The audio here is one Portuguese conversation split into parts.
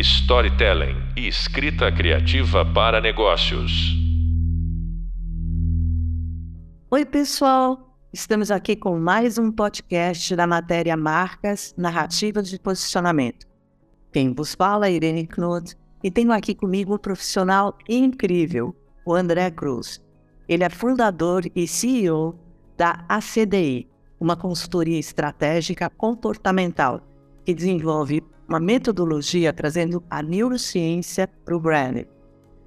storytelling e escrita criativa para negócios. Oi, pessoal! Estamos aqui com mais um podcast da matéria Marcas Narrativas de Posicionamento. Quem vos fala é Irene Knut e tenho aqui comigo um profissional incrível, o André Cruz. Ele é fundador e CEO da ACDI, uma consultoria estratégica comportamental que desenvolve uma metodologia trazendo a neurociência para o branding.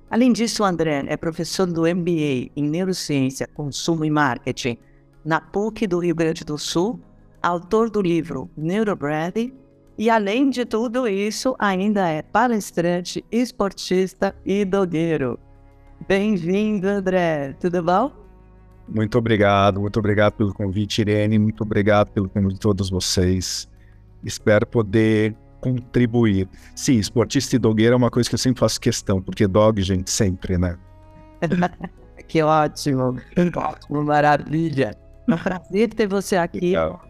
Além disso, o André é professor do MBA em Neurociência, Consumo e Marketing na PUC do Rio Grande do Sul, autor do livro Neurobranding e, além de tudo isso, ainda é palestrante, esportista e dogueiro. Bem-vindo, André. Tudo bom? Muito obrigado, muito obrigado pelo convite, Irene. Muito obrigado pelo convite de todos vocês. Espero poder contribuir. Sim, esportista e dogueira é uma coisa que eu sempre faço questão, porque dog, gente, sempre, né? que ótimo, ótimo, maravilha. É um prazer ter você aqui. Legal.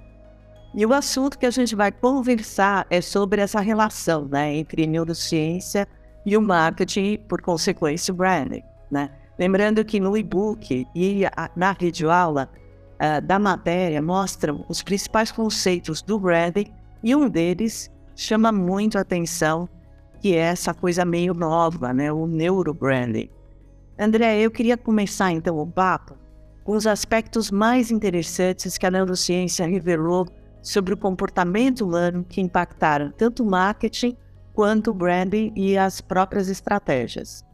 E o assunto que a gente vai conversar é sobre essa relação né, entre neurociência e o marketing, por consequência, o branding. Né? Lembrando que no e-book e na videoaula uh, da matéria mostram os principais conceitos do branding e um deles chama muito a atenção, que é essa coisa meio nova, né? o neurobranding. André, eu queria começar então o papo com os aspectos mais interessantes que a neurociência revelou sobre o comportamento humano que impactaram tanto o marketing quanto o branding e as próprias estratégias.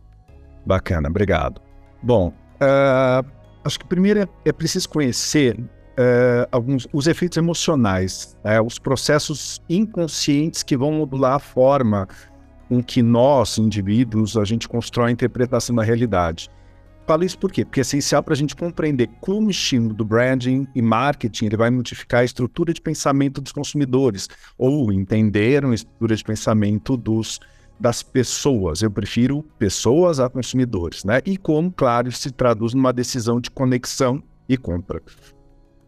Bacana, obrigado. Bom, uh, acho que primeiro é, é preciso conhecer uh, alguns os efeitos emocionais, né, os processos inconscientes que vão modular a forma com que nós, indivíduos, a gente constrói a interpretação da realidade. Falo isso por quê? Porque é essencial para a gente compreender como o estímulo do branding e marketing ele vai modificar a estrutura de pensamento dos consumidores, ou entender a estrutura de pensamento dos, das pessoas. Eu prefiro pessoas a consumidores, né? E como, claro, se traduz numa decisão de conexão e compra.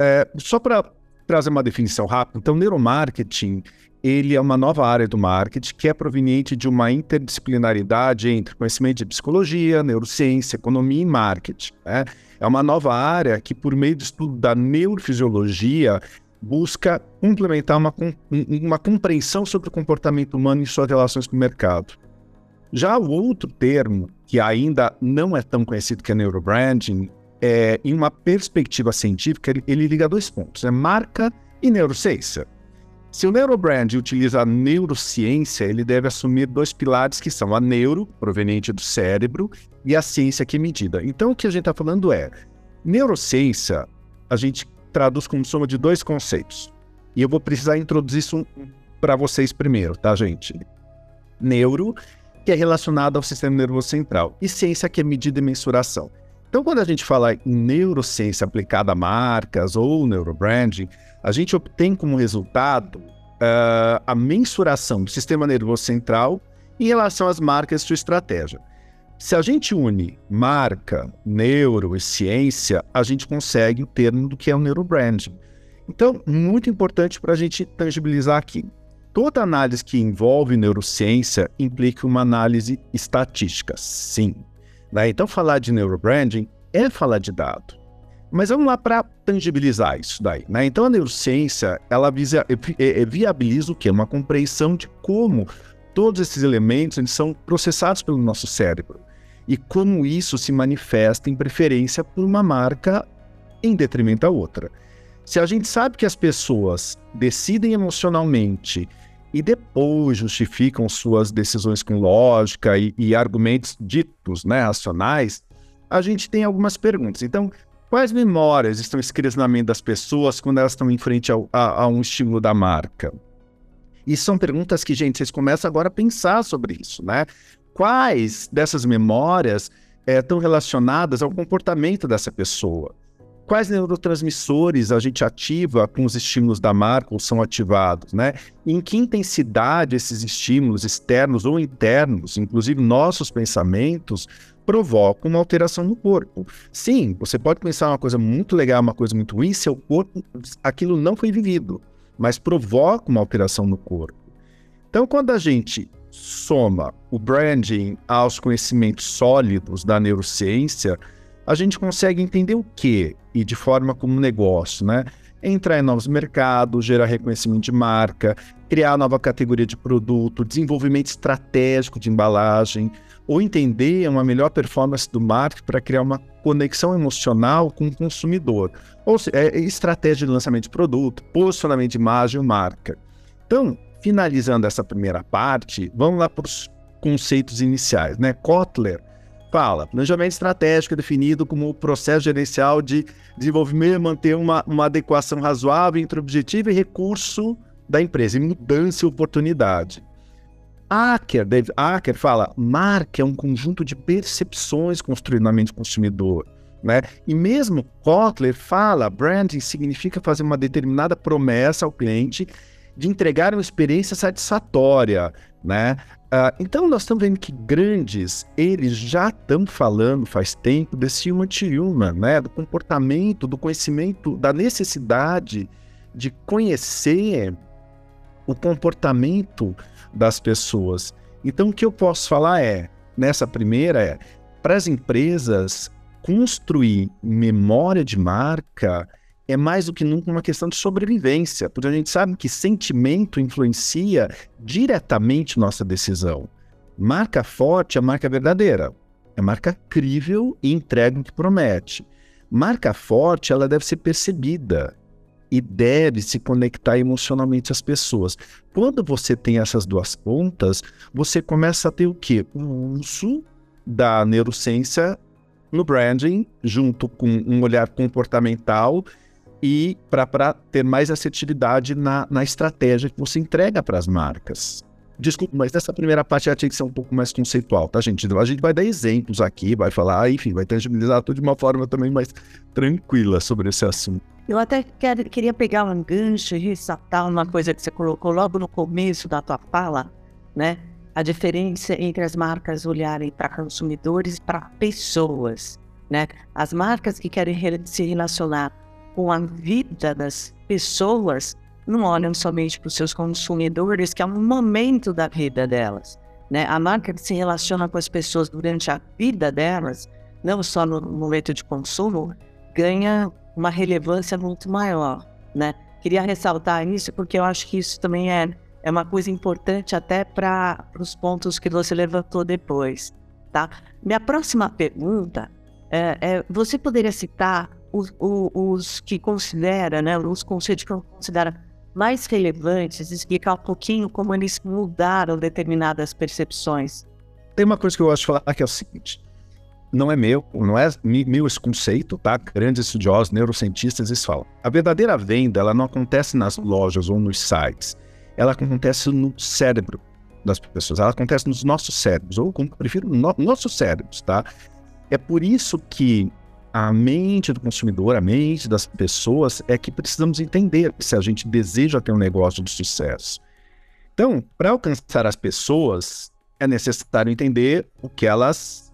É, só para trazer uma definição rápida, então, neuromarketing ele é uma nova área do marketing que é proveniente de uma interdisciplinaridade entre conhecimento de psicologia, neurociência, economia e marketing. Né? É uma nova área que, por meio do estudo da neurofisiologia, busca complementar uma, uma compreensão sobre o comportamento humano e suas relações com o mercado. Já o outro termo, que ainda não é tão conhecido que é neurobranding, é, em uma perspectiva científica, ele, ele liga dois pontos, é marca e neurociência. Se o neurobrand utiliza a neurociência, ele deve assumir dois pilares que são a neuro, proveniente do cérebro, e a ciência que é medida. Então, o que a gente está falando é, neurociência, a gente traduz como soma de dois conceitos. E eu vou precisar introduzir isso para vocês primeiro, tá, gente? Neuro, que é relacionado ao sistema nervoso central, e ciência, que é medida e mensuração. Então, quando a gente fala em neurociência aplicada a marcas ou neurobranding, a gente obtém como resultado uh, a mensuração do sistema nervoso central em relação às marcas e sua estratégia. Se a gente une marca, neuro e ciência, a gente consegue o termo do que é o neurobranding. Então, muito importante para a gente tangibilizar aqui. Toda análise que envolve neurociência implica uma análise estatística, sim. Né? Então, falar de neurobranding é falar de dado. Mas vamos lá para tangibilizar isso daí. Né? Então, a neurociência ela visa, é, é, viabiliza o quê? Uma compreensão de como todos esses elementos eles são processados pelo nosso cérebro e como isso se manifesta em preferência por uma marca em detrimento da outra. Se a gente sabe que as pessoas decidem emocionalmente e depois justificam suas decisões com lógica e, e argumentos ditos né, racionais, a gente tem algumas perguntas. Então, quais memórias estão escritas na mente das pessoas quando elas estão em frente ao, a, a, um estímulo da marca? E são perguntas que, gente, vocês começam agora a pensar sobre isso, né? Quais dessas memórias é, estão relacionadas ao comportamento dessa pessoa? Quais neurotransmissores a gente ativa com os estímulos da marca ou são ativados, né? Em que intensidade esses estímulos externos ou internos, inclusive nossos pensamentos, provocam uma alteração no corpo. Sim, você pode pensar uma coisa muito legal, uma coisa muito ruim, seu corpo, aquilo não foi vivido, mas provoca uma alteração no corpo. Então, quando a gente soma o branding aos conhecimentos sólidos da neurociência, a gente consegue entender o que e de forma como negócio, né? Entrar em novos mercados, gerar reconhecimento de marca, criar nova categoria de produto, desenvolvimento estratégico de embalagem, ou entender uma melhor performance do marketing para criar uma conexão emocional com o consumidor. Ou seja, é estratégia de lançamento de produto, posicionamento de imagem ou marca. Então, finalizando essa primeira parte, vamos lá para os conceitos iniciais. Né? Kotler fala, planejamento estratégico é definido como o processo gerencial de desenvolvimento e manter uma, uma adequação razoável entre objetivo e recurso da empresa, e mudança e oportunidade. Acker, David Acker fala, marca é um conjunto de percepções construídas na mente do consumidor. Né? E mesmo Kotler fala, branding significa fazer uma determinada promessa ao cliente de entregar uma experiência satisfatória, né? Uh, então nós estamos vendo que grandes, eles já estão falando faz tempo desse human to human, né? Do comportamento, do conhecimento, da necessidade de conhecer o comportamento das pessoas. Então o que eu posso falar é, nessa primeira é, para as empresas construir memória de marca é mais do que nunca uma questão de sobrevivência, porque a gente sabe que sentimento influencia diretamente nossa decisão. Marca forte é marca verdadeira, é marca crível e entrega o que promete. Marca forte, ela deve ser percebida e deve se conectar emocionalmente às pessoas. Quando você tem essas duas pontas, você começa a ter o quê? O uso da neurociência no branding, junto com um olhar comportamental e para ter mais assertividade na, na estratégia que você entrega para as marcas. Desculpa, mas nessa primeira parte já tinha que ser um pouco mais conceitual, tá, gente? A gente vai dar exemplos aqui, vai falar, enfim, vai tangibilizar tudo de uma forma também mais tranquila sobre esse assunto. Eu até quer, queria pegar um gancho e ressaltar uma coisa que você colocou logo no começo da tua fala, né? A diferença entre as marcas olharem para consumidores e para pessoas, né? As marcas que querem se relacionar com a vida das pessoas, não olham somente para os seus consumidores, que é um momento da vida delas. Né? A marca que se relaciona com as pessoas durante a vida delas, não só no momento de consumo, ganha uma relevância muito maior. Né? Queria ressaltar isso porque eu acho que isso também é, é uma coisa importante até para os pontos que você levantou depois. Tá? Minha próxima pergunta é, é você poderia citar os, os que considera, né, os conceitos que considera mais relevantes, explicar um pouquinho como eles mudaram determinadas percepções. Tem uma coisa que eu gosto de falar que é o seguinte: não é meu, não é meu esse conceito, tá? Grandes estudiosos, neurocientistas, eles falam. A verdadeira venda, ela não acontece nas lojas ou nos sites. Ela acontece no cérebro das pessoas. Ela acontece nos nossos cérebros, ou como prefiro, no, nossos cérebros, tá? É por isso que a mente do consumidor, a mente das pessoas, é que precisamos entender se a gente deseja ter um negócio de sucesso. Então, para alcançar as pessoas, é necessário entender o que elas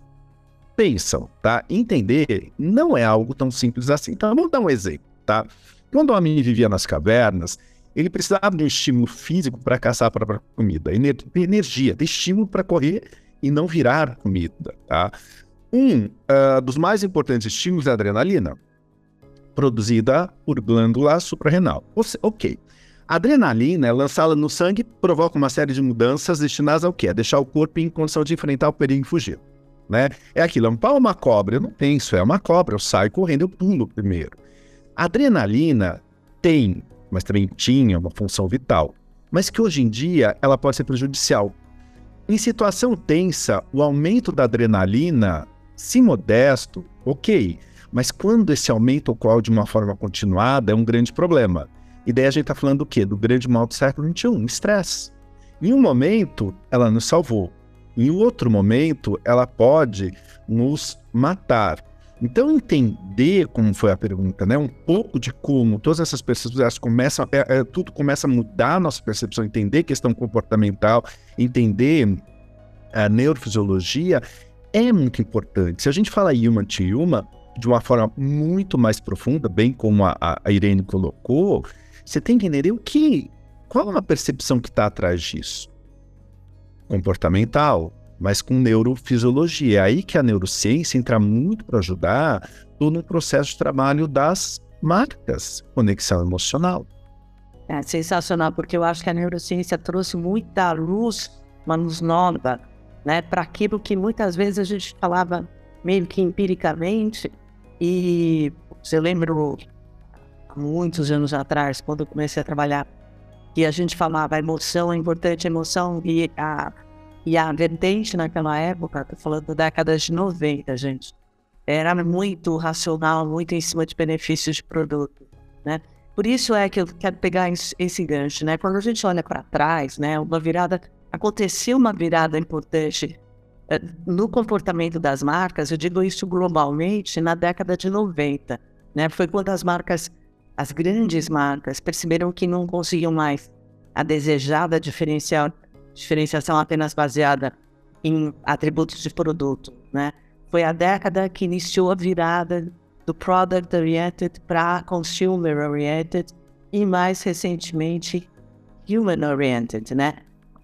pensam, tá? Entender não é algo tão simples assim. Então, vamos dar um exemplo, tá? Quando o homem vivia nas cavernas, ele precisava de um estímulo físico para caçar a própria comida, energia, de estímulo para correr e não virar comida, tá? Um uh, dos mais importantes estímulos é a adrenalina, produzida por glândula suprarrenal. Ok. A adrenalina é lançada no sangue provoca uma série de mudanças destinadas ao quê? A deixar o corpo em condição de enfrentar o perigo e fugir. Né? É aquilo, é um pau uma cobra, eu não penso, é uma cobra, eu saio correndo, eu pulo primeiro. A adrenalina tem, mas também tinha uma função vital, mas que hoje em dia ela pode ser prejudicial. Em situação tensa, o aumento da adrenalina se modesto, ok. Mas quando esse aumento ocorre de uma forma continuada, é um grande problema. E daí a gente está falando do quê? Do grande mal do século XXI, estresse. Em um momento, ela nos salvou. Em outro momento, ela pode nos matar. Então, entender como foi a pergunta, né? Um pouco de como todas essas percepções começam, é, é, tudo começa a mudar a nossa percepção, entender questão comportamental, entender a neurofisiologia, é muito importante. Se a gente fala human to human, de uma forma muito mais profunda, bem como a, a Irene colocou, você tem que entender o que, qual é a percepção que está atrás disso. comportamental, mas com neurofisiologia. É aí que a neurociência entra muito para ajudar todo o processo de trabalho das marcas, conexão emocional. É sensacional, porque eu acho que a neurociência trouxe muita luz, uma luz nova, né, para aquilo que muitas vezes a gente falava meio que empiricamente. E lembra há muitos anos atrás, quando eu comecei a trabalhar, que a gente falava emoção é importante, emoção e a, e a vertente naquela época, estou falando da década de 90, gente, era muito racional, muito em cima de benefícios de produto, né? Por isso é que eu quero pegar esse gancho, né? Quando a gente olha para trás, né, uma virada aconteceu uma virada importante eh, no comportamento das marcas. Eu digo isso globalmente na década de 90, né? Foi quando as marcas, as grandes marcas, perceberam que não conseguiam mais a desejada diferenciação apenas baseada em atributos de produto, né? Foi a década que iniciou a virada do product oriented para consumer oriented e mais recentemente human oriented, né?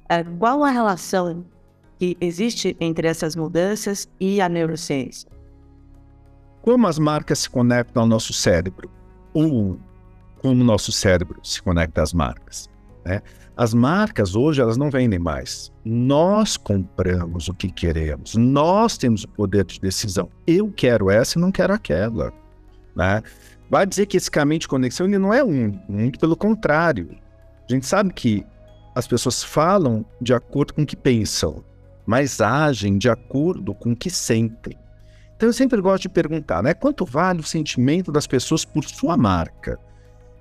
É, qual a relação que existe entre essas mudanças e a neurociência? Como as marcas se conectam ao nosso cérebro? Ou como o nosso cérebro se conecta às marcas? Né? As marcas hoje elas não vendem mais. Nós compramos o que queremos. Nós temos o poder de decisão. Eu quero essa e não quero aquela. Né? Vai dizer que esse caminho de conexão ele não é um, muito pelo contrário. A gente sabe que as pessoas falam de acordo com o que pensam, mas agem de acordo com o que sentem. Então eu sempre gosto de perguntar, né? Quanto vale o sentimento das pessoas por sua marca?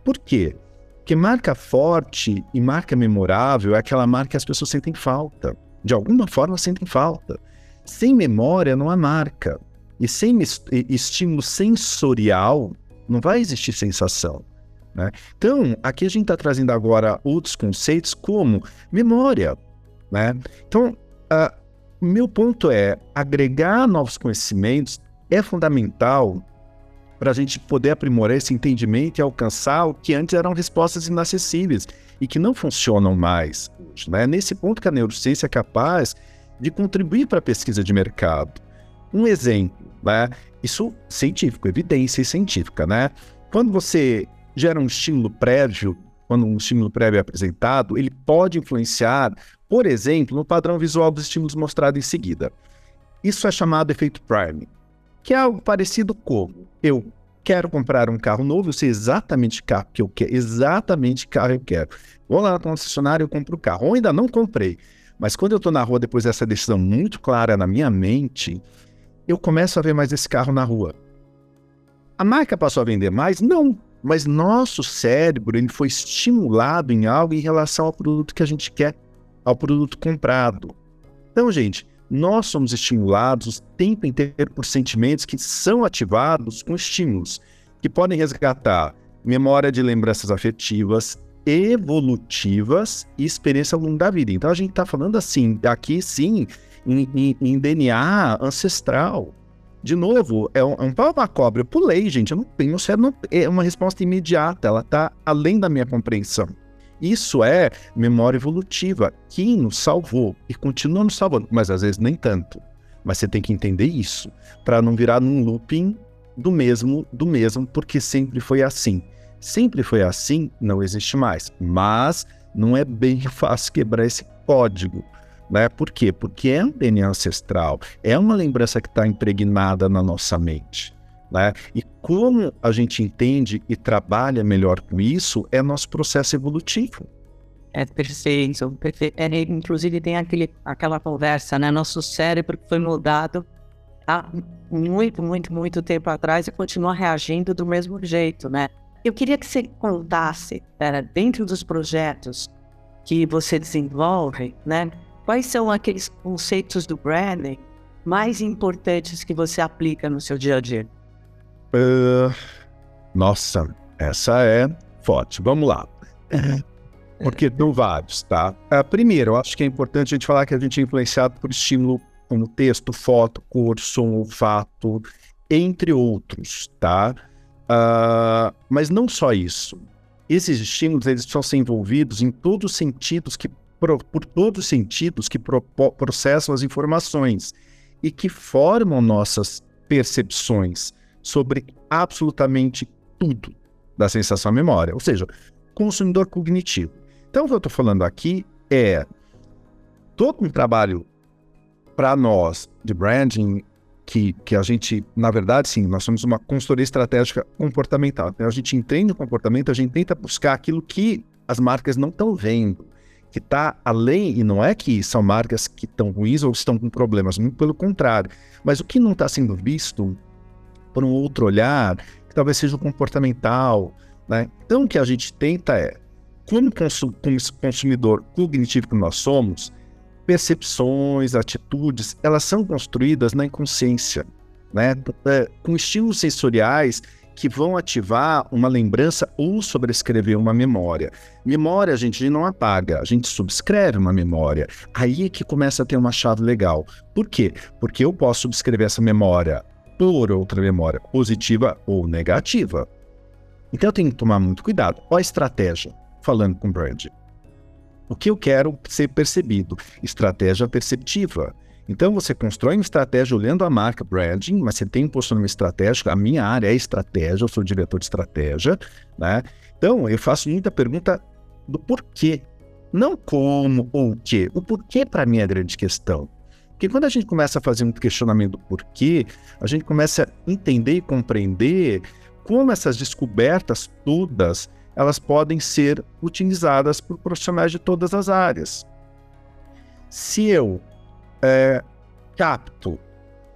Por quê? Porque marca forte e marca memorável é aquela marca que as pessoas sentem falta. De alguma forma sentem falta. Sem memória não há marca. E sem estímulo sensorial não vai existir sensação. Né? Então, aqui a gente está trazendo agora outros conceitos como memória. Né? Então, uh, meu ponto é agregar novos conhecimentos é fundamental para a gente poder aprimorar esse entendimento e alcançar o que antes eram respostas inacessíveis e que não funcionam mais. Né? Nesse ponto que a neurociência é capaz de contribuir para a pesquisa de mercado. Um exemplo, né? isso científico, evidência científica. Né? Quando você gera um estímulo prévio, quando um estímulo prévio é apresentado, ele pode influenciar, por exemplo, no padrão visual dos estímulos mostrados em seguida. Isso é chamado efeito priming que é algo parecido como eu quero comprar um carro novo, eu sei exatamente o carro que eu quero, exatamente o carro eu quero. Vou lá na concessionária, eu compro o carro. Ou ainda não comprei, mas quando eu estou na rua, depois dessa decisão muito clara na minha mente, eu começo a ver mais esse carro na rua. A marca passou a vender mais? Não. Mas nosso cérebro ele foi estimulado em algo em relação ao produto que a gente quer, ao produto comprado. Então, gente, nós somos estimulados o tempo inteiro por sentimentos que são ativados com estímulos, que podem resgatar memória de lembranças afetivas, evolutivas e experiência ao longo da vida. Então a gente está falando assim, aqui sim, em, em, em, DNA ancestral. De novo, é um, é um pau na cobra. Eu pulei, gente. Eu não tenho. É uma resposta imediata. Ela está além da minha compreensão. Isso é memória evolutiva que nos salvou e continua nos salvando, mas às vezes nem tanto. Mas você tem que entender isso para não virar num looping do mesmo, do mesmo, porque sempre foi assim. Sempre foi assim, não existe mais. Mas não é bem fácil quebrar esse código. Né? Por quê? Porque é um DNA ancestral, é uma lembrança que está impregnada na nossa mente. Né? E como a gente entende e trabalha melhor com isso é nosso processo evolutivo. É perfeito, perfeito. É, inclusive tem aquele, aquela conversa, né? Nosso cérebro foi mudado há muito, muito, muito tempo atrás e continua reagindo do mesmo jeito, né? Eu queria que você contasse, era, dentro dos projetos que você desenvolve, né? Quais são aqueles conceitos do branding mais importantes que você aplica no seu dia a dia? Uh, nossa, essa é forte. Vamos lá. Porque tem vários, tá? Uh, primeiro, eu acho que é importante a gente falar que a gente é influenciado por estímulo como texto, foto, cor, som, olfato, entre outros, tá? Uh, mas não só isso. Esses estímulos, eles precisam ser envolvidos em todos os sentidos que por, todos os sentidos que pro, processam as informações e que formam nossas percepções sobre absolutamente tudo da sensação memória, ou seja, consumidor cognitivo. Então, o que eu estou falando aqui é todo um trabalho para nós de branding que, que a gente, na verdade, sim, nós somos uma consultoria estratégica comportamental. Então, a gente entende o comportamento, a gente tenta buscar aquilo que as marcas não estão vendo, que está além, e não é que são marcas que estão ruins ou estão com problemas, muito pelo contrário. Mas o que não está sendo visto por um outro olhar, que talvez seja o comportamental. Né? Então, o que a gente tenta é, como consumidor cognitivo que nós somos, percepções, atitudes, elas são construídas na inconsciência, né? É, com estímulos sensoriais que vão ativar uma lembrança ou sobrescrever uma memória. Memória a gente não apaga, a gente subscreve uma memória. Aí é que começa a ter uma chave legal. Por quê? Porque eu posso subscrever essa memória por outra memória, positiva ou negativa. Então eu tenho que tomar muito cuidado. Qual a estratégia? Falando com brand. O que eu quero ser percebido? Estratégia perceptiva. Então você constrói uma estratégia olhando a marca branding, mas você tem um posicionamento estratégico. A minha área é estratégia, eu sou diretor de estratégia, né? Então eu faço muita pergunta do porquê, não como ou o quê. O porquê para mim é a grande questão. Porque quando a gente começa a fazer um questionamento do porquê, a gente começa a entender e compreender como essas descobertas todas elas podem ser utilizadas por profissionais de todas as áreas. Se eu é, capto,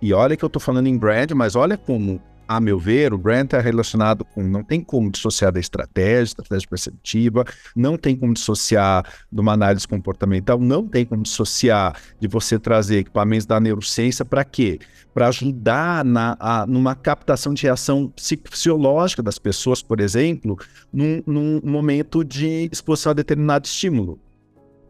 e olha que eu estou falando em brand, mas olha como a meu ver, o brand está relacionado com. Não tem como dissociar da estratégia, estratégia perceptiva, não tem como dissociar de uma análise comportamental, não tem como dissociar de você trazer equipamentos da neurociência para quê? Para ajudar na, a, numa captação de reação psicofisiológica das pessoas, por exemplo, num, num momento de exposição a determinado estímulo.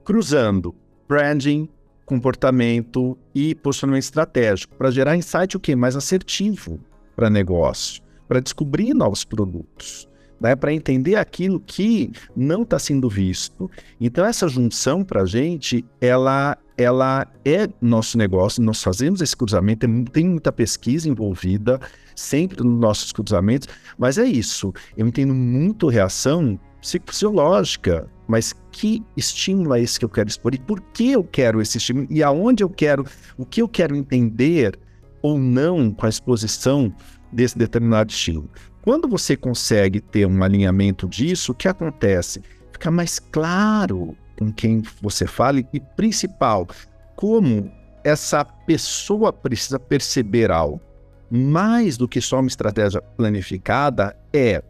Cruzando branding, comportamento e posicionamento estratégico, para gerar insight o quê? Mais assertivo para negócio, para descobrir novos produtos, né, para entender aquilo que não está sendo visto. Então essa junção para a gente, ela, ela é nosso negócio. Nós fazemos esse cruzamento, tem muita pesquisa envolvida sempre nos nossos cruzamentos, mas é isso. Eu entendo muito reação psicofisiológica, mas que estímulo é esse que eu quero expor e por que eu quero esse estímulo e aonde eu quero, o que eu quero entender ou não com a exposição desse determinado estilo. Quando você consegue ter um alinhamento disso, o que acontece? Fica mais claro com quem você fala e, principal, como essa pessoa precisa perceber algo. Mais do que só uma estratégia planificada é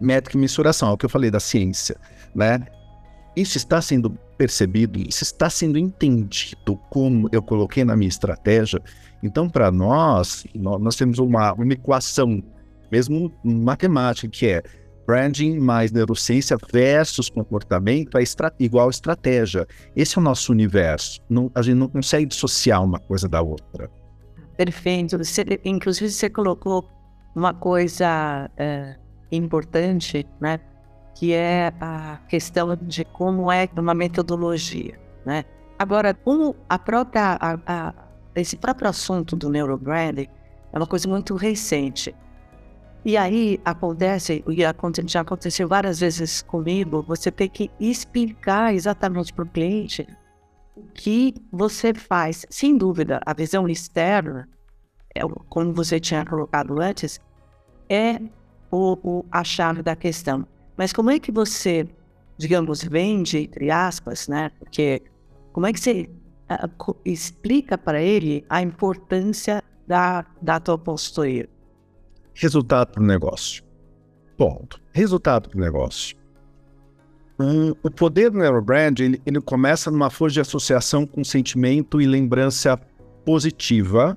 métrica e mensuração, é o que eu falei da ciência, né? Isso está sendo percebido, isso está sendo entendido como eu coloquei na minha estratégia. Então, para nós, nós temos uma, uma equação, mesmo matemática, que é branding mais neurociência versus comportamento é estra igual estratégia. Esse é o nosso universo. Não, a gente não consegue dissociar uma coisa da outra. Perfeito. Você, inclusive, você colocou uma coisa é, importante, né? Que é a questão de como é uma metodologia, né? Agora, como a própria a, a, esse próprio assunto do neurobranding é uma coisa muito recente. E aí acontece, e já aconteceu várias vezes comigo, você tem que explicar exatamente para o cliente o que você faz. Sem dúvida, a visão externa, é, como você tinha colocado antes, é o, o, a chave da questão. Mas como é que você, digamos, vende, entre aspas, né? Porque como é que você uh, explica para ele a importância da, da tua postura? Resultado para o negócio. Ponto. Resultado para o negócio. Um, o poder do neurobrand ele, ele começa numa força de associação com sentimento e lembrança positiva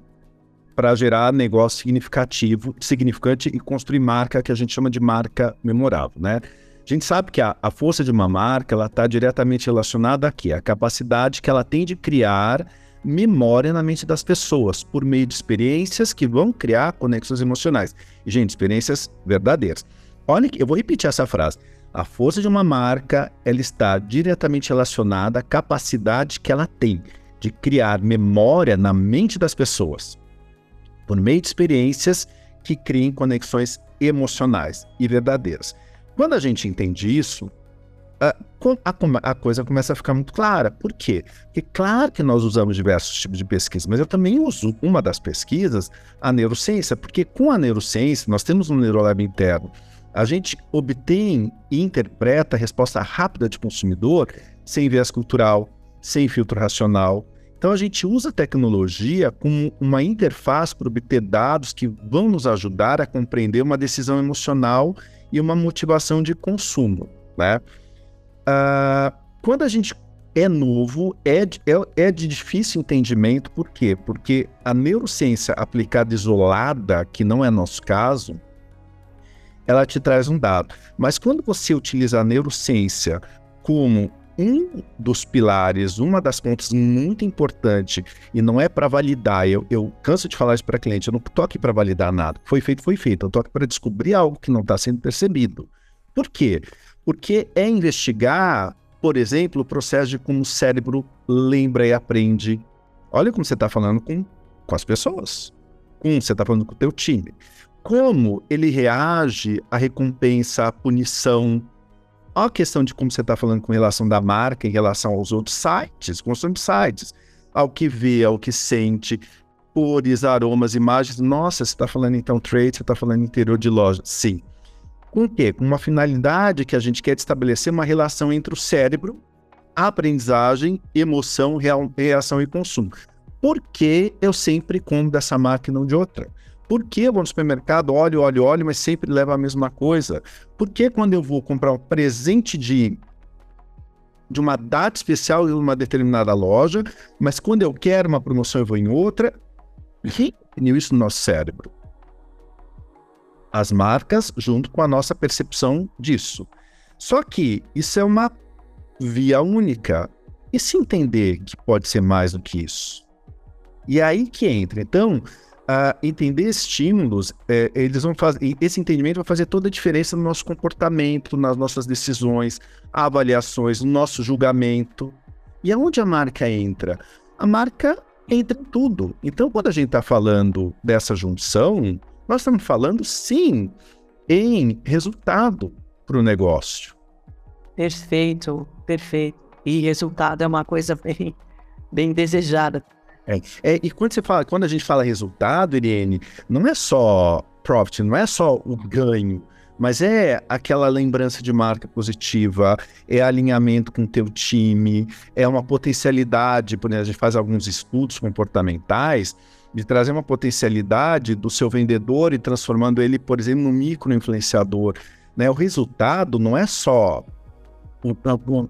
para gerar negócio significativo, significante e construir marca que a gente chama de marca memorável, né? A gente sabe que a, a força de uma marca ela está diretamente relacionada aqui, a capacidade que ela tem de criar memória na mente das pessoas por meio de experiências que vão criar conexões emocionais. E, gente, experiências verdadeiras. Olha, eu vou repetir essa frase. A força de uma marca, ela está diretamente relacionada à capacidade que ela tem de criar memória na mente das pessoas, por meio de experiências que criem conexões emocionais e verdadeiras. Quando a gente entende isso, a, a, a, coisa começa a ficar muito clara. Por quê? Porque claro que nós usamos diversos tipos de pesquisa, mas eu também uso uma das pesquisas, a neurociência, porque com a neurociência nós temos um neurolab interno. A gente obtém e interpreta a resposta rápida de consumidor sem viés cultural, sem filtro racional. Então a gente usa a tecnologia como uma interface para obter dados que vão nos ajudar a compreender uma decisão emocional e uma motivação de consumo, né? Uh, quando a gente é novo, é de, é, é de difícil entendimento, por quê? Porque a neurociência aplicada isolada, que não é nosso caso, ela te traz um dado. Mas quando você utiliza a neurociência como um dos pilares, uma das pontas muito importante, e não é para validar, eu, eu, canso de falar isso para cliente, eu não estou aqui para validar nada. Foi feito, foi feito. Eu estou aqui para descobrir algo que não está sendo percebido. Por quê? Porque é investigar, por exemplo, o processo de como o cérebro lembra e aprende. Olha como você está falando com, com as pessoas. Como você está falando com o teu time. Como ele reage à recompensa, à punição. A questão de como você está falando com relação da marca em relação aos outros sites, construção de sites. Ao que vê, ao que sente, cores, aromas, imagens. Nossa, você está falando então trade, você está falando interior de loja. Sim. Com o quê? Com uma finalidade que a gente quer estabelecer uma relação entre o cérebro, aprendizagem, emoção, reação e consumo. Por que eu sempre como dessa marca e não de outra? Por que eu vou no supermercado, olho, olho, olho, mas sempre levo a mesma coisa? Por que quando eu vou comprar um presente de, de uma data especial em uma determinada loja, mas quando eu quero uma promoção eu vou em outra? Quem isso no nosso cérebro? as marcas junto com a nossa percepção disso. Só que isso é uma via única. E se entender que pode ser mais do que isso? E é aí que entra. Então, uh, entender estímulos, é, eles vão fazer. Esse entendimento vai fazer toda a diferença no nosso comportamento, nas nossas decisões, avaliações, no nosso julgamento. E aonde a marca entra? A marca entra em tudo. Então, quando a gente está falando dessa junção, nós estamos falando, sim, em resultado para o negócio. Perfeito, perfeito. E resultado é uma coisa bem, bem desejada. É, é, e quando, você fala, quando a gente fala resultado, Irene, não é só profit, não é só o ganho, mas é aquela lembrança de marca positiva, é alinhamento com o teu time, é uma potencialidade, por exemplo, a gente faz alguns estudos comportamentais de trazer uma potencialidade do seu vendedor e transformando ele, por exemplo, num micro influenciador. Né? O resultado não é só o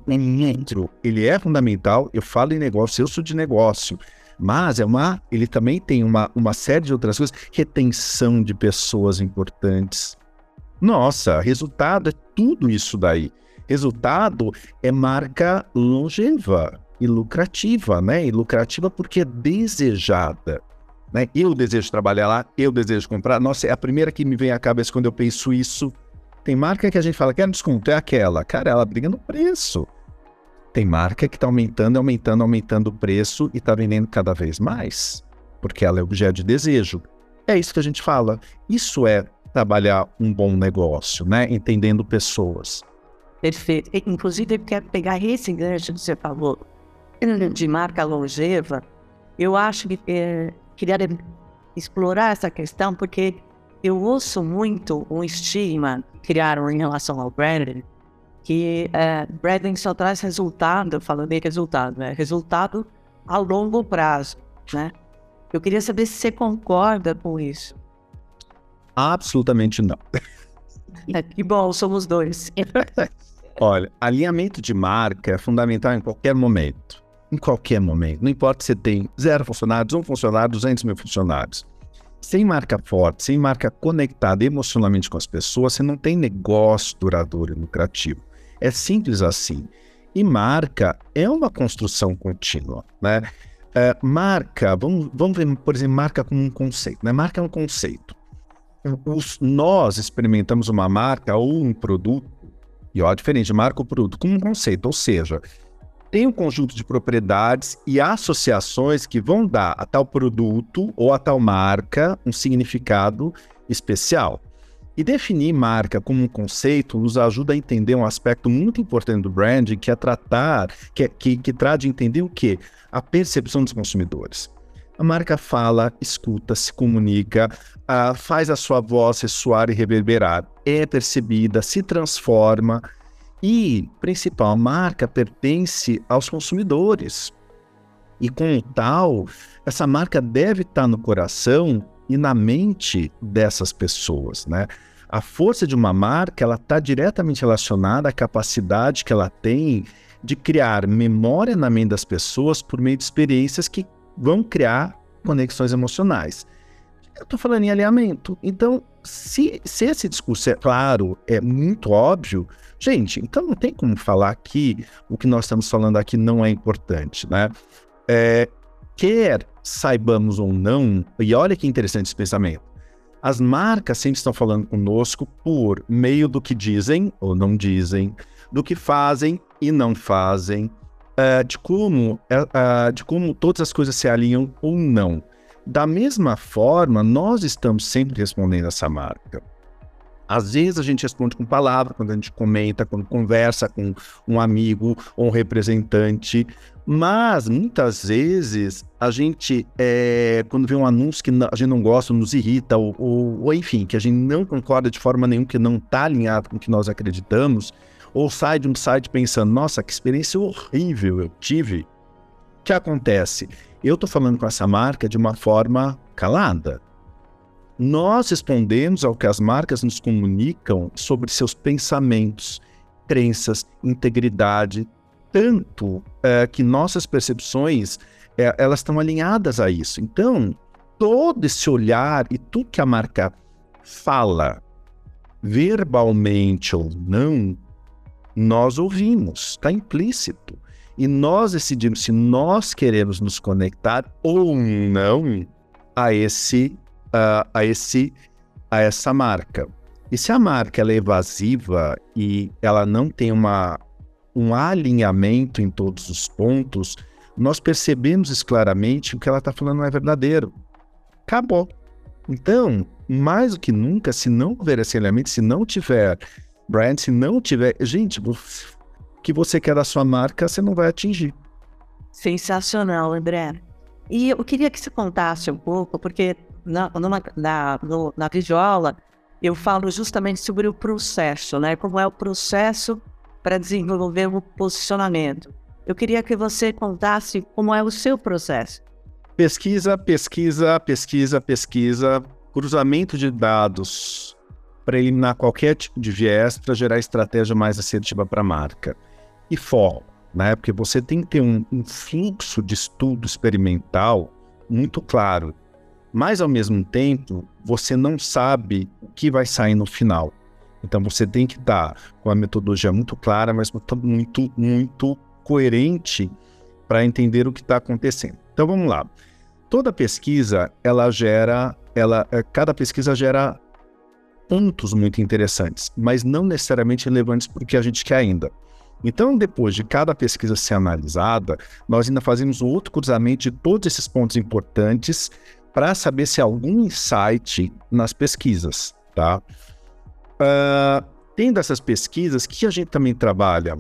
ele é fundamental. Eu falo em negócio, eu sou de negócio, mas é uma, ele também tem uma, uma série de outras coisas, retenção de pessoas importantes. Nossa, resultado é tudo isso daí. Resultado é marca longeva e lucrativa, né? E lucrativa porque é desejada. Né? Eu desejo trabalhar lá, eu desejo comprar. Nossa, é a primeira que me vem à cabeça quando eu penso isso. Tem marca que a gente fala, quer desconto, é aquela. Cara, ela briga no preço. Tem marca que está aumentando, aumentando, aumentando o preço e está vendendo cada vez mais, porque ela é objeto de desejo. É isso que a gente fala. Isso é trabalhar um bom negócio, né? Entendendo pessoas. Perfeito. Inclusive, eu quero pegar esse gancho que você falou de marca longeva. Eu acho que é, queria explorar essa questão porque eu ouço muito um estigma que criaram em relação ao branding, que é, só traz resultado, falando em resultado, né? resultado a longo prazo, né? Eu queria saber se você concorda com isso. Absolutamente não. É, que bom, somos dois. Olha, alinhamento de marca é fundamental em qualquer momento em qualquer momento. Não importa se você tem zero funcionários, um funcionário, 200 mil funcionários. Sem marca forte, sem marca conectada emocionalmente com as pessoas, você não tem negócio duradouro e lucrativo. É simples assim. E marca é uma construção contínua, né? É, marca, vamos, vamos ver, por exemplo, marca como um conceito. Né? Marca é um conceito. Os, nós experimentamos uma marca ou um produto E ó, diferente, marca o produto como um conceito, ou seja, tem um conjunto de propriedades e associações que vão dar a tal produto ou a tal marca um significado especial. E definir marca como um conceito nos ajuda a entender um aspecto muito importante do branding, que é tratar, que, é, que, que trata de entender o quê? A percepção dos consumidores. A marca fala, escuta, se comunica, faz a sua voz ressoar e reverberar, é percebida, se transforma e, principal, a marca pertence aos consumidores. E com tal, essa marca deve estar no coração e na mente dessas pessoas, né? A força de uma marca, ela está diretamente relacionada à capacidade que ela tem de criar memória na mente das pessoas por meio de experiências que vão criar conexões emocionais. Eu estou falando em alinhamento. Então, se, se esse discurso é claro, é muito óbvio, gente, então não tem como falar que o que nós estamos falando aqui não é importante, né? É, quer saibamos ou não, e olha que interessante esse pensamento, as marcas sempre estão falando conosco por meio do que dizem ou não dizem, do que fazem e não fazem, uh, de, como, uh, de como todas as coisas se alinham ou não. Da mesma forma, nós estamos sempre respondendo essa marca. Às vezes a gente responde com palavra, quando a gente comenta, quando conversa com um amigo ou um representante, mas muitas vezes a gente, é, quando vê um anúncio que a gente não gosta, nos irrita, ou, ou, ou enfim, que a gente não concorda de forma nenhuma, que não está alinhado com o que nós acreditamos, ou sai de um site pensando, nossa, que experiência horrível eu tive. O que acontece? Eu estou falando com essa marca de uma forma calada. Nós respondemos ao que as marcas nos comunicam sobre seus pensamentos, crenças, integridade, tanto é, que nossas percepções é, elas estão alinhadas a isso. Então, todo esse olhar e tudo que a marca fala, verbalmente ou não, nós ouvimos, está implícito. E nós decidimos se nós queremos nos conectar ou não a esse, uh, a esse, a essa marca. E se a marca é evasiva e ela não tem uma, um alinhamento em todos os pontos, nós percebemos isso claramente, o que ela está falando não é verdadeiro. Acabou. Então, mais do que nunca, se não houver esse alinhamento, se não tiver brand, se não tiver. Gente, que você quer da sua marca, você não vai atingir. Sensacional, André. E eu queria que você contasse um pouco, porque na, numa, na, no, na Vigiola eu falo justamente sobre o processo, né? Como é o processo para desenvolver o posicionamento. Eu queria que você contasse como é o seu processo. Pesquisa, pesquisa, pesquisa, pesquisa, cruzamento de dados para eliminar qualquer tipo de viés para gerar estratégia mais assertiva para a marca e foco, né? Porque você tem que ter um, um fluxo de estudo experimental muito claro, mas ao mesmo tempo você não sabe o que vai sair no final. Então você tem que estar com a metodologia muito clara, mas muito, muito coerente para entender o que está acontecendo. Então vamos lá. Toda pesquisa ela gera, ela, eh, cada pesquisa gera pontos muito interessantes, mas não necessariamente relevantes para o que a gente quer ainda. Então, depois de cada pesquisa ser analisada, nós ainda fazemos outro cruzamento de todos esses pontos importantes para saber se há algum insight nas pesquisas, tá? Uh, tendo essas pesquisas, que a gente também trabalha?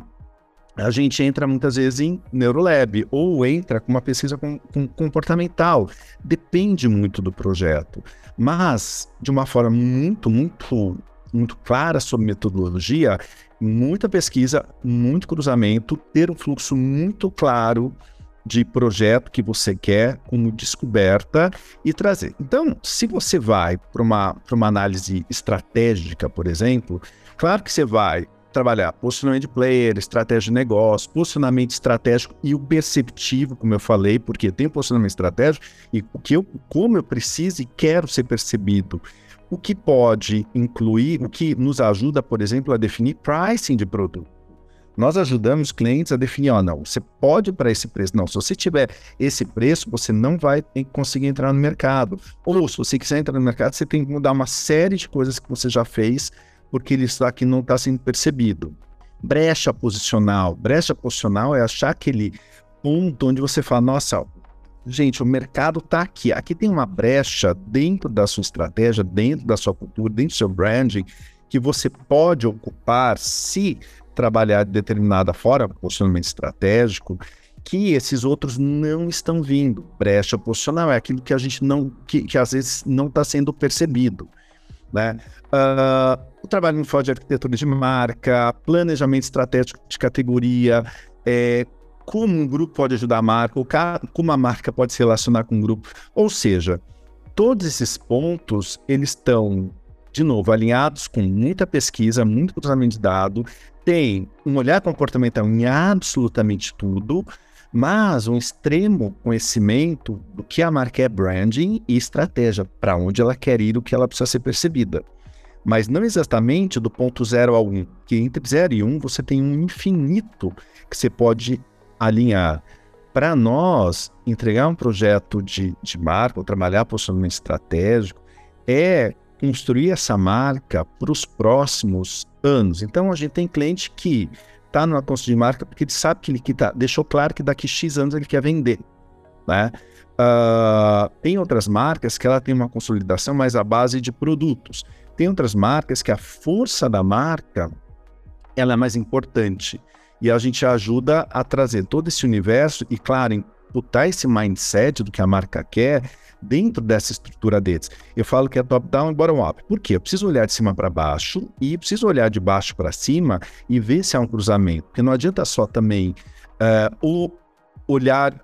A gente entra muitas vezes em Neurolab ou entra com uma pesquisa com, com comportamental. Depende muito do projeto. Mas, de uma forma muito, muito, muito clara sobre metodologia, muita pesquisa, muito cruzamento, ter um fluxo muito claro de projeto que você quer como descoberta e trazer. Então, se você vai para uma, uma análise estratégica, por exemplo, claro que você vai trabalhar posicionamento de player, estratégia de negócio, posicionamento estratégico e o perceptivo, como eu falei, porque tem posicionamento estratégico e o que eu, como eu preciso e quero ser percebido. O que pode incluir, o que nos ajuda, por exemplo, a definir pricing de produto. Nós ajudamos clientes a definir, ó, não, você pode para esse preço. Não, se você tiver esse preço, você não vai conseguir entrar no mercado. Ou se você quiser entrar no mercado, você tem que mudar uma série de coisas que você já fez, porque isso aqui não está sendo percebido. brecha posicional. Brecha posicional é achar aquele ponto onde você fala, nossa, gente, o mercado está aqui. Aqui tem uma brecha dentro da sua estratégia, dentro da sua cultura, dentro do seu branding, que você pode ocupar se trabalhar de determinada forma, posicionamento estratégico, que esses outros não estão vindo. Brecha posicional é aquilo que a gente não, que, que às vezes não está sendo percebido. Né? Uh, o trabalho em de arquitetura de marca, planejamento estratégico de categoria, é, como um grupo pode ajudar a marca, ou como a marca pode se relacionar com um grupo. Ou seja, todos esses pontos, eles estão, de novo, alinhados com muita pesquisa, muito cruzamento de dado, tem um olhar comportamental em absolutamente tudo, mas um extremo conhecimento do que a marca é branding e estratégia, para onde ela quer ir, o que ela precisa ser percebida. Mas não exatamente do ponto 0 ao 1, um, que entre 0 e 1 um, você tem um infinito que você pode alinhar. Para nós, entregar um projeto de, de marca, ou trabalhar posicionamento estratégico, é construir essa marca para os próximos anos. Então, a gente tem cliente que está numa construção de marca porque ele sabe que ele que tá, deixou claro que daqui X anos ele quer vender. Né? Uh, tem outras marcas que ela tem uma consolidação mais à base de produtos. Tem outras marcas que a força da marca ela é mais importante. E a gente ajuda a trazer todo esse universo e, claro, imputar esse mindset do que a marca quer dentro dessa estrutura deles. Eu falo que é top-down e bottom-up. Por quê? Eu preciso olhar de cima para baixo e preciso olhar de baixo para cima e ver se há um cruzamento. Porque não adianta só também uh, o olhar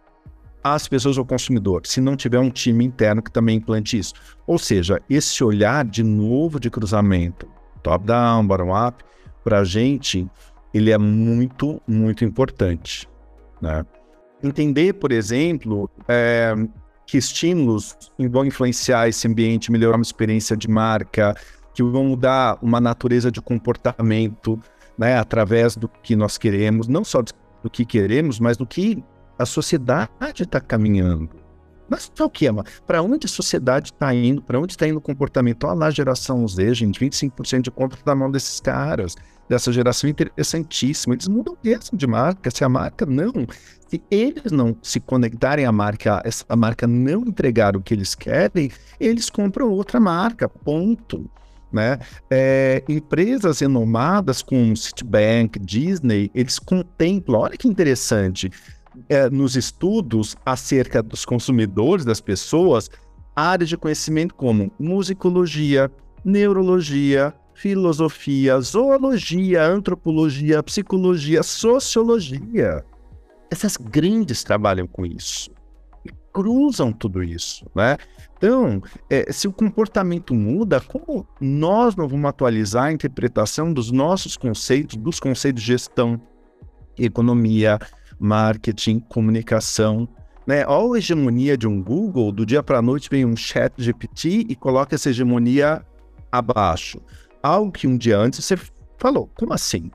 as pessoas ao consumidor, se não tiver um time interno que também implante isso. Ou seja, esse olhar de novo de cruzamento, top-down, bottom-up, para a gente ele é muito, muito importante. Né? Entender, por exemplo, é, que estímulos vão influenciar esse ambiente, melhorar uma experiência de marca, que vão mudar uma natureza de comportamento né, através do que nós queremos, não só do que queremos, mas do que a sociedade está caminhando. Mas o que é? Para onde a sociedade está indo? Para onde está indo o comportamento? Olha lá a geração Z, gente, 25% de compra na mão desses caras dessa geração interessantíssima. Eles mudam mesmo de marca. Se a marca não, se eles não se conectarem à marca, essa marca não entregar o que eles querem, eles compram outra marca. Ponto. Né? É, empresas renomadas como Citibank, Disney, eles contemplam, olha que interessante, é, nos estudos acerca dos consumidores, das pessoas, áreas de conhecimento como musicologia, neurologia, filosofia, zoologia, antropologia, psicologia, sociologia. Essas grandes trabalham com isso. Cruzam tudo isso, né? Então, é, se o comportamento muda, como nós não vamos atualizar a interpretação dos nossos conceitos, dos conceitos de gestão, economia, marketing, comunicação, né? Olha a hegemonia de um Google, do dia para a noite vem um chat GPT e coloca essa hegemonia abaixo algo que um dia antes você falou. Como assim?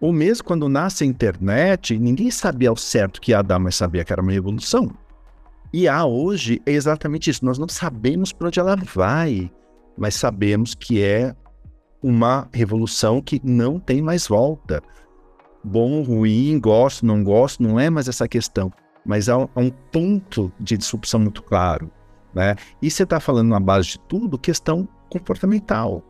Ou mesmo quando nasce a internet, ninguém sabia ao certo que ia dar, mas sabia que era uma revolução. E a hoje é exatamente isso. Nós não sabemos para onde ela vai, mas sabemos que é uma revolução que não tem mais volta. Bom, ruim, gosto, não gosto, não é mais essa questão. Mas há um ponto de disrupção muito claro. Né? E você está falando na base de tudo questão comportamental.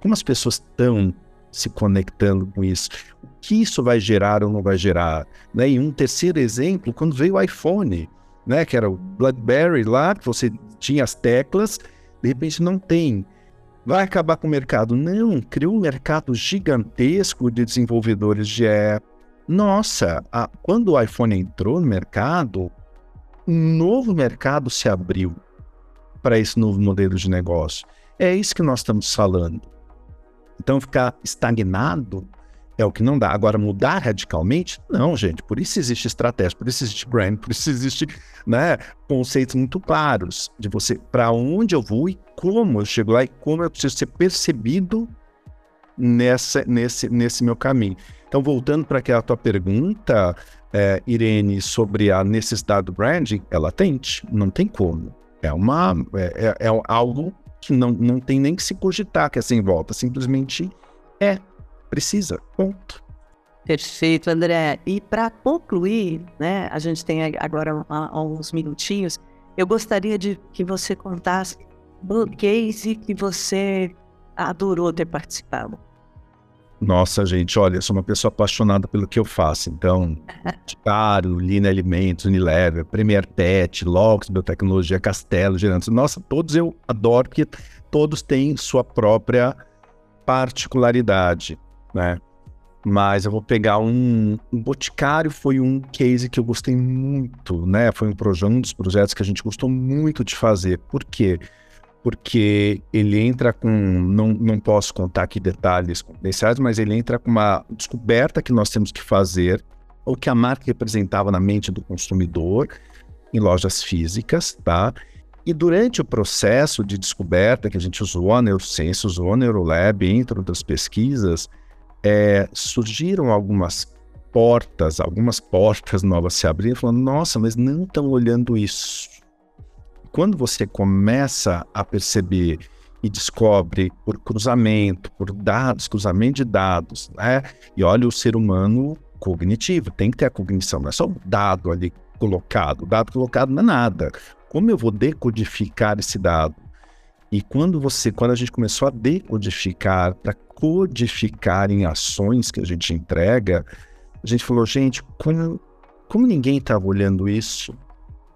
Como as pessoas estão se conectando com isso? O que isso vai gerar ou não vai gerar? Né? E um terceiro exemplo, quando veio o iPhone, né? que era o BlackBerry lá, que você tinha as teclas, de repente não tem. Vai acabar com o mercado? Não, criou um mercado gigantesco de desenvolvedores de app. Nossa, a, quando o iPhone entrou no mercado, um novo mercado se abriu para esse novo modelo de negócio. É isso que nós estamos falando. Então, ficar estagnado é o que não dá. Agora, mudar radicalmente? Não, gente. Por isso existe estratégia, por isso existe brand, por isso existe né, conceitos muito claros de você para onde eu vou e como eu chego lá e como eu preciso ser percebido nessa, nesse, nesse meu caminho. Então, voltando para aquela tua pergunta, é, Irene, sobre a necessidade do branding, é latente, não tem como. É, uma, é, é, é algo que não, não tem nem que se cogitar que é sem volta, simplesmente é, precisa, ponto. Perfeito, André. E para concluir, né, a gente tem agora alguns minutinhos, eu gostaria de que você contasse o case que você adorou ter participado. Nossa, gente, olha, eu sou uma pessoa apaixonada pelo que eu faço. Então, Taro, Lina Alimentos, Unilever, Premier Pet, Logs, Biotecnologia, Castelo, Gerantes. Nossa, todos eu adoro porque todos têm sua própria particularidade, né? Mas eu vou pegar um, um Boticário foi um case que eu gostei muito, né? Foi um, projeto, um dos projetos que a gente gostou muito de fazer. Por quê? Porque porque ele entra com, não, não posso contar aqui detalhes confidenciais, mas ele entra com uma descoberta que nós temos que fazer, ou que a marca representava na mente do consumidor em lojas físicas, tá? E durante o processo de descoberta, que a gente usou a Neuroscience, usou a Neurolab, entre outras pesquisas, é, surgiram algumas portas, algumas portas novas se abriram, falando, nossa, mas não estão olhando isso quando você começa a perceber e descobre por cruzamento, por dados, cruzamento de dados, né? E olha o ser humano cognitivo, tem que ter a cognição, não é só o dado ali colocado. O dado colocado não é nada. Como eu vou decodificar esse dado? E quando você, quando a gente começou a decodificar para codificar em ações que a gente entrega, a gente falou, gente, como, como ninguém estava olhando isso,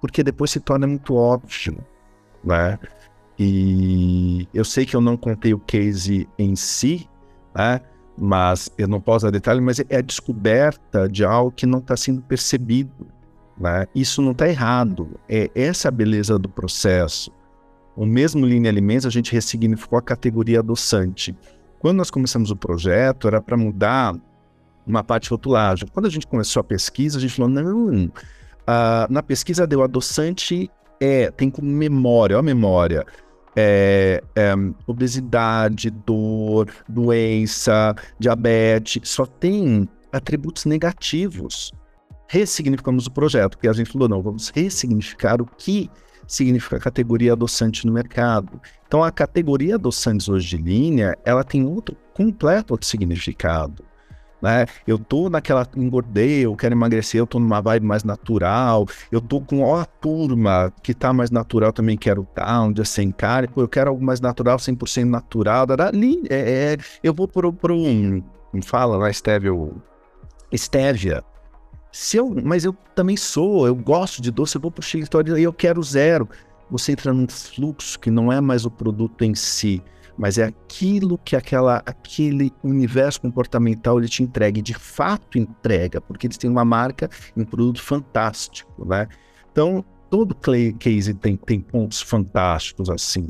porque depois se torna muito óbvio, né? E eu sei que eu não contei o case em si, né? Mas eu não posso dar detalhe, mas é a descoberta de algo que não está sendo percebido, né? Isso não está errado. É essa a beleza do processo. O mesmo Linha Alimentos, a gente ressignificou a categoria adoçante. Quando nós começamos o projeto, era para mudar uma parte de rotulagem. Quando a gente começou a pesquisa, a gente falou, não, Uh, na pesquisa deu adoçante é, tem como memória, ó memória, é, é, obesidade, dor, doença, diabetes, só tem atributos negativos. Ressignificamos o projeto, porque a gente falou, não, vamos ressignificar o que significa a categoria adoçante no mercado. Então, a categoria adoçantes hoje de linha, ela tem outro completo outro significado né? Eu tô naquela, engordei, eu quero emagrecer, eu tô numa vibe mais natural, eu tô com ó, a turma que tá mais natural também quero tá, um dia sem pô, eu quero algo mais natural, 100% natural, ali, é, é, eu vou pro, pro um, fala lá, Stevia, Stevia, se eu, mas eu também sou, eu gosto de doce, eu vou pro escritório e eu quero zero. Você entra num fluxo que não é mais o produto em si, mas é aquilo que aquela, aquele universo comportamental ele te entrega, e de fato entrega, porque eles têm uma marca um produto fantástico, né? Então, todo case tem, tem pontos fantásticos assim,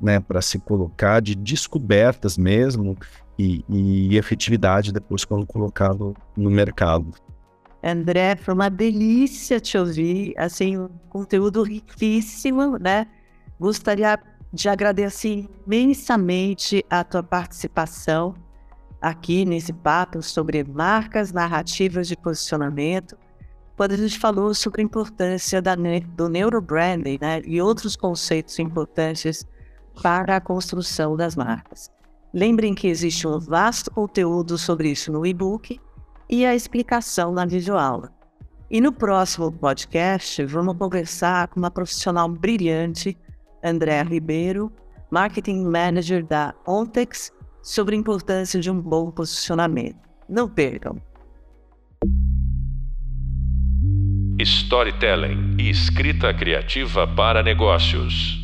né, para se colocar, de descobertas mesmo e, e efetividade depois quando colocado no mercado. André, foi uma delícia te ouvir, assim, um conteúdo riquíssimo, né? Gostaria de agradecer imensamente a tua participação aqui nesse papo sobre marcas narrativas de posicionamento, quando a gente falou sobre a importância da, do neurobranding né, e outros conceitos importantes para a construção das marcas. Lembrem que existe um vasto conteúdo sobre isso no e-book e a explicação na videoaula. E no próximo podcast, vamos conversar com uma profissional brilhante André Ribeiro, Marketing Manager da Ontex, sobre a importância de um bom posicionamento. Não percam! Storytelling e escrita criativa para negócios.